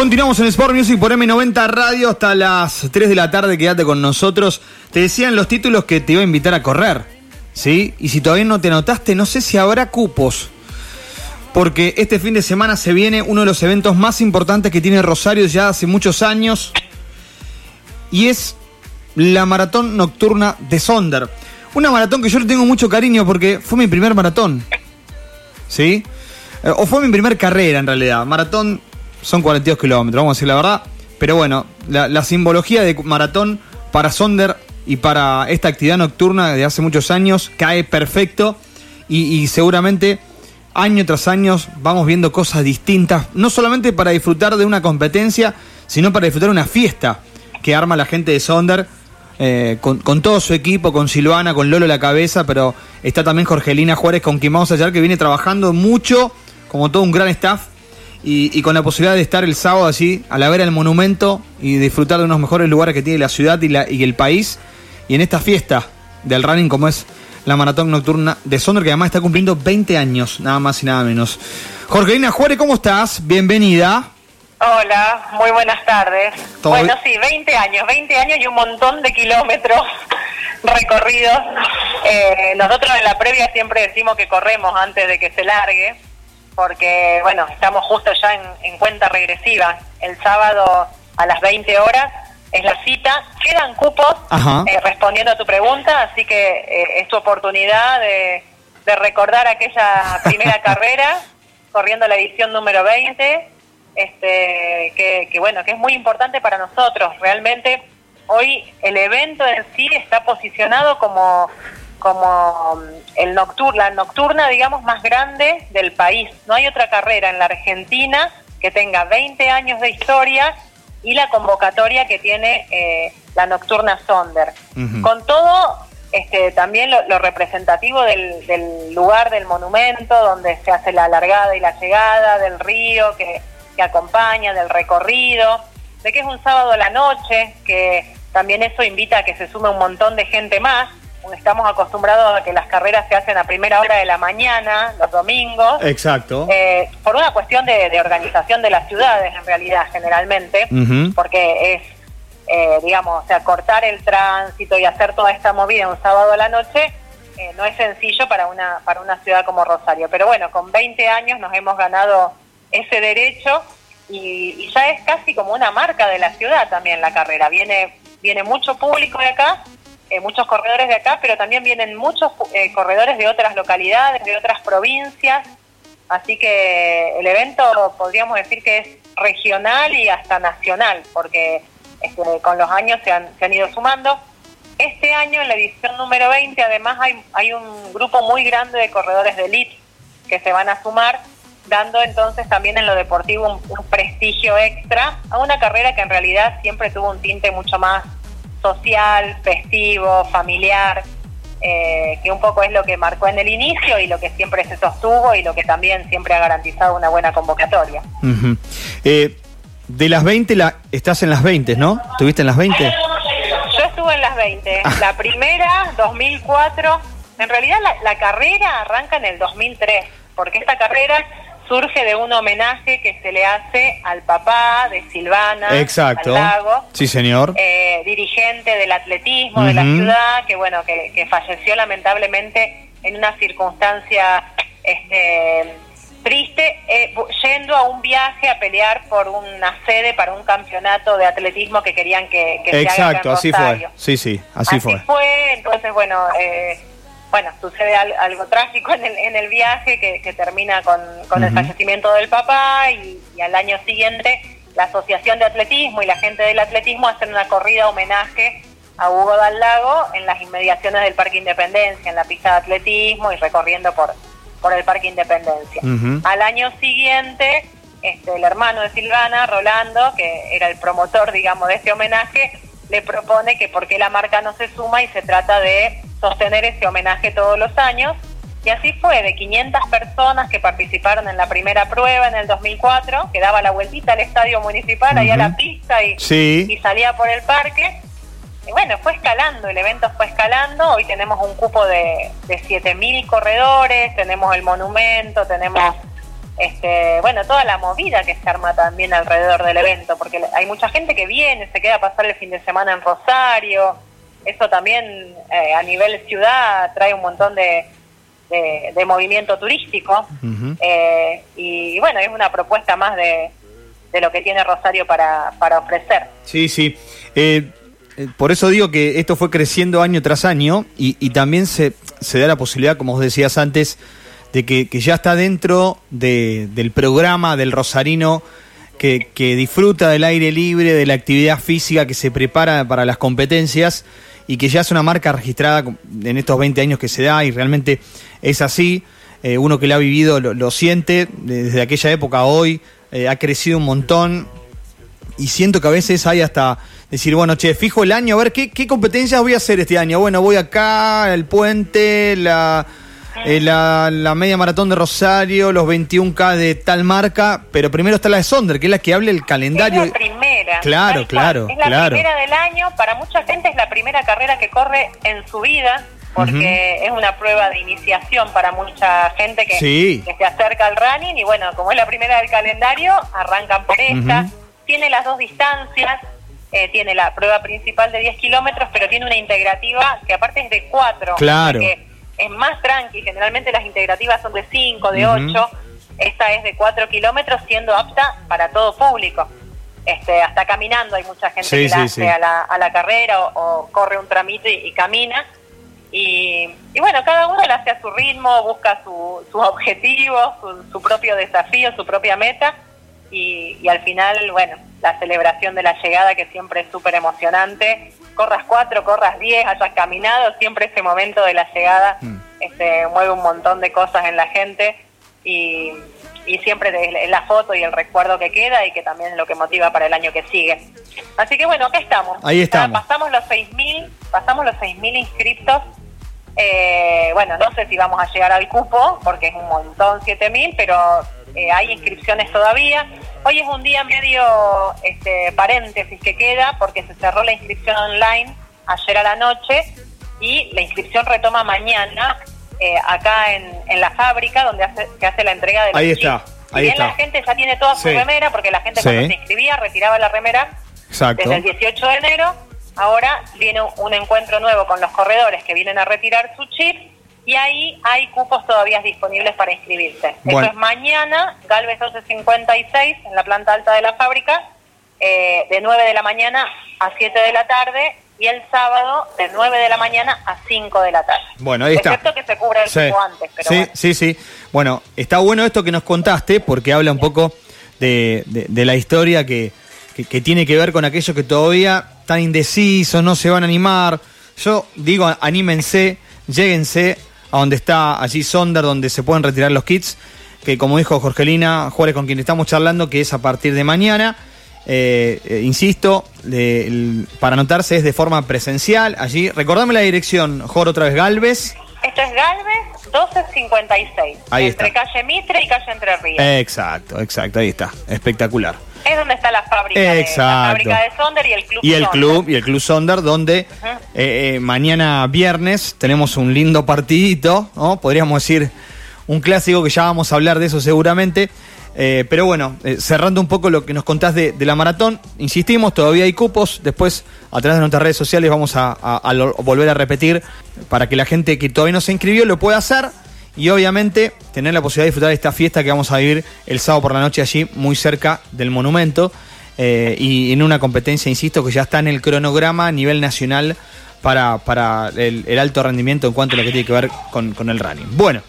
Continuamos en Sport Music por M90 Radio hasta las 3 de la tarde. Quédate con nosotros. Te decían los títulos que te iba a invitar a correr. ¿Sí? Y si todavía no te anotaste, no sé si habrá cupos. Porque este fin de semana se viene uno de los eventos más importantes que tiene Rosario ya hace muchos años. Y es la maratón nocturna de Sonder. Una maratón que yo le tengo mucho cariño porque fue mi primer maratón. ¿Sí? Eh, o fue mi primer carrera en realidad. Maratón son 42 kilómetros, vamos a decir la verdad. Pero bueno, la, simbología de maratón para Sonder y para esta actividad nocturna de hace muchos años cae perfecto y, seguramente año tras año vamos viendo cosas distintas, no solamente para disfrutar de una competencia, sino para disfrutar una fiesta que arma la gente de Sonder. Eh, con, con, todo su equipo, con Silvana, con Lolo la cabeza, pero está también Jorgelina Juárez, con quien vamos a hallar, que viene trabajando mucho, como todo un gran staff, y, con la posibilidad de estar el sábado allí a la vera del monumento y disfrutar de unos mejores lugares que tiene la ciudad y, la, y el país. Y en esta fiesta del running como es la maratón nocturna de Sonder, que además está cumpliendo 20 años, nada más y nada menos. Jorgelina Juárez, ¿cómo estás? Bienvenida. Hola, muy buenas tardes. Bueno, sí, 20 años, 20 años y un montón de kilómetros recorridos. Eh, nosotros en la previa siempre decimos que corremos antes de que se largue porque, bueno, estamos justo ya en, cuenta regresiva. El sábado a las 20 horas es la cita. Quedan cupos eh, respondiendo a tu pregunta, así que eh, es tu oportunidad de, recordar aquella primera carrera, corriendo la edición número 20, este, que, que, bueno, que es muy importante para nosotros. Realmente hoy el evento en sí está posicionado como como mm, el nocturna, la nocturna, digamos, más grande del país. No hay otra carrera en la Argentina que tenga 20 años de historia y la convocatoria que tiene eh, la nocturna Sonder. Con todo, este, también lo, representativo del, lugar del monumento, donde se hace la largada y la llegada, del río que, que acompaña, del recorrido, de que es un sábado a la noche, que también eso invita a que se sume un montón de gente más estamos acostumbrados a que las carreras se hacen a primera hora de la mañana, los domingos. Exacto. Eh, por una cuestión de, organización de las ciudades, en realidad, generalmente, porque es, eh, digamos, o sea, cortar el tránsito y hacer toda esta movida un sábado a la noche. Eh, no es sencillo para una para una ciudad como Rosario, pero bueno, con 20 años nos hemos ganado ese derecho y, y ya es casi como una marca de la ciudad también la carrera. Viene viene mucho público de acá eh, muchos corredores de acá, pero también vienen muchos eh, corredores de otras localidades, de otras provincias. Así que el evento podríamos decir que es regional y hasta nacional, porque este, con los años se han, se han ido sumando. Este año, en la edición número 20, además hay, hay un grupo muy grande de corredores de elite que se van a sumar, dando entonces también en lo deportivo un prestigio extra a una carrera que en realidad siempre tuvo un tinte mucho más social, festivo, familiar, eh, que un poco es lo que marcó en el inicio y lo que siempre se sostuvo y lo que también siempre ha garantizado una buena convocatoria. Eh, de las 20, la, estás en las 20, ¿no? ¿Estuviste en las 20? Yo estuve en las 20. Ah. La primera, 2004. En realidad la, la carrera arranca en el 2003, porque esta carrera surge de un homenaje que se le hace al papá de Silvana Exacto. sí, señor. Eh, dirigente del atletismo de la ciudad, que bueno, que, falleció lamentablemente en una circunstancia este, triste, eh, yendo a un viaje a pelear por una sede para un campeonato de atletismo que querían que, que Exacto, se haga en así fue. Sí, sí, así, así fue. Entonces, bueno, eh, bueno, sucede algo, trágico en el, en el viaje que, termina con, el fallecimiento del papá y, al año siguiente la Asociación de Atletismo y la gente del atletismo hacen una corrida homenaje a Hugo Dal Lago en las inmediaciones del Parque Independencia, en la pista de atletismo y recorriendo por, por el Parque Independencia. Al año siguiente, este, el hermano de Silvana, Rolando, que era el promotor, digamos, de este homenaje, le propone que por qué la marca no se suma y se trata de sostener ese homenaje todos los años. Y así fue, de 500 personas que participaron en la primera prueba en el 2004, que daba la vueltita al estadio municipal, ahí a la pista y, y salía por el parque. Y bueno, fue escalando, el evento fue escalando. Hoy tenemos un cupo de, de 7.000 corredores, tenemos el monumento, tenemos este, bueno, toda la movida que se arma también alrededor del evento, porque hay mucha gente que viene, se queda a pasar el fin de semana en Rosario, eso también eh, a nivel ciudad trae un montón de, de, movimiento turístico, eh, y, bueno, es una propuesta más de, de lo que tiene Rosario para, para ofrecer. Sí, sí. Eh, por eso digo que esto fue creciendo año tras año y, y también se, se da la posibilidad, como vos decías antes, de que, ya está dentro del programa del Rosarino que, disfruta del aire libre, de la actividad física que se prepara para las competencias y que ya es una marca registrada en estos 20 años que se da y realmente es así. Eh, uno que lo ha vivido lo, siente desde aquella época a hoy, eh, ha crecido un montón y siento que a veces hay hasta decir, bueno, che, fijo el año, a ver qué, qué competencias voy a hacer este año. Bueno, voy acá, el puente, la eh, la, media maratón de Rosario, los 21K de tal marca, pero primero está la de Sonder, que es la que hable el calendario. Es la primera. Claro, claro. Es la primera del año, para mucha gente es la primera carrera que corre en su vida, porque es una prueba de iniciación para mucha gente que, se acerca al running y bueno, como es la primera del calendario, arrancan por esta. Tiene las dos distancias, eh, tiene la prueba principal de 10 kilómetros, pero tiene una integrativa que aparte es de 4. Claro es más tranqui, generalmente las integrativas son de 5, de 8, esta es de 4 kilómetros, siendo apta para todo público. Este, hasta caminando hay mucha gente que la hace a, la, a la carrera o, corre un tramito y, camina. Y, bueno, cada uno la hace a su ritmo, busca su, sus objetivos, su, propio desafío, su propia meta. Y, y al final, bueno, la celebración de la llegada que siempre es súper emocionante corras cuatro, corras diez, hayas caminado, siempre ese momento de la llegada mm. este, mueve un montón de cosas en la gente y, y siempre es la foto y el recuerdo que queda y que también es lo que motiva para el año que sigue. Así que bueno, acá estamos. Ahí estamos. pasamos los 6.000, pasamos los 6.000 inscriptos. Eh, bueno, no sé si vamos a llegar al cupo, porque es un montón, 7.000, pero eh, hay inscripciones todavía. Hoy es un día medio este, paréntesis que queda porque se cerró la inscripción online ayer a la noche y la inscripción retoma mañana eh, acá en, la fábrica donde hace, se hace la entrega de los Ahí está. Ahí está. la gente ya tiene toda su remera, porque la gente cuando se inscribía retiraba la remera desde el 18 de enero, ahora viene un encuentro nuevo con los corredores que vienen a retirar su chip y ahí hay cupos todavía disponibles para inscribirse. Eso es mañana, Galvez 1256, en la planta alta de la fábrica, eh, de 9 de la mañana a 7 de la tarde, y el sábado de 9 de la mañana a 5 de la tarde. Bueno, ahí está. Excepto que se cubra el cupo antes. Pero sí, sí, sí. Bueno, está bueno esto que nos contaste, porque habla un poco de, la historia que, que, tiene que ver con aquellos que todavía están indecisos, no se van a animar. Yo digo, anímense, lléguense a donde está allí Sonder, donde se pueden retirar los kits, que como dijo Jorgelina Juárez, con quien estamos charlando, que es a partir de mañana. Eh, eh, insisto, para anotarse es de forma presencial. Allí, recordame la dirección, Jorge, otra vez Galvez. Esto es Galvez 1256. Ahí entre calle Mitre y calle Entre Ríos. Exacto, exacto, ahí está. Espectacular. Es donde está la fábrica, De, la fábrica de Sonder y el club. Y el club y el club Sonder, donde eh, eh, mañana viernes tenemos un lindo partidito, ¿no? Podríamos decir un clásico que ya vamos a hablar de eso seguramente. Eh, pero bueno, cerrando un poco lo que nos contás de, la maratón, insistimos, todavía hay cupos. Después, a través de nuestras redes sociales, vamos a volver a repetir para que la gente que todavía no se inscribió lo pueda hacer y obviamente tener la posibilidad de disfrutar de esta fiesta que vamos a vivir el sábado por la noche allí, muy cerca del monumento. Eh, y en una competencia, insisto, que ya está en el cronograma a nivel nacional para, para el, alto rendimiento en cuanto a lo que tiene que ver con, con el running. Bueno.